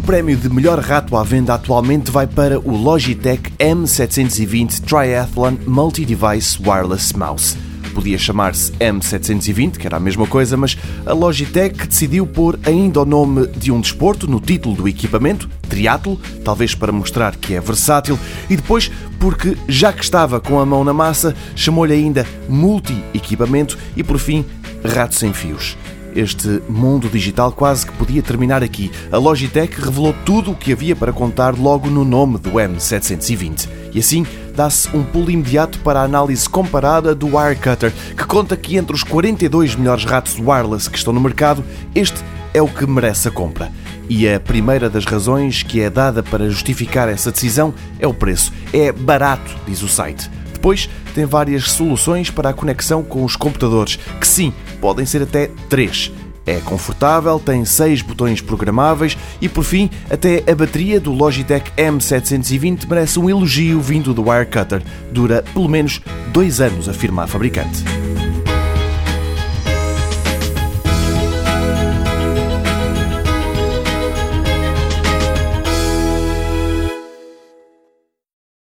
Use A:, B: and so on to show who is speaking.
A: prémio de melhor rato à venda atualmente vai para o Logitech M720 Triathlon Multi-Device Wireless Mouse. Podia chamar-se M720, que era a mesma coisa, mas a Logitech decidiu pôr ainda o nome de um desporto no título do equipamento, triatlo, talvez para mostrar que é versátil, e depois, porque já que estava com a mão na massa, chamou-lhe ainda multi-equipamento e, por fim, rato sem fios. Este mundo digital quase que podia terminar aqui. A Logitech revelou tudo o que havia para contar logo no nome do M720. E assim dá-se um pulo imediato para a análise comparada do Wirecutter, que conta que entre os 42 melhores ratos wireless que estão no mercado, este é o que merece a compra. E a primeira das razões que é dada para justificar essa decisão é o preço. É barato, diz o site. Depois tem várias soluções para a conexão com os computadores, que sim, podem ser até três. É confortável, tem seis botões programáveis e, por fim, até a bateria do Logitech M720 merece um elogio vindo do Wirecutter. Dura pelo menos dois anos, afirma a fabricante.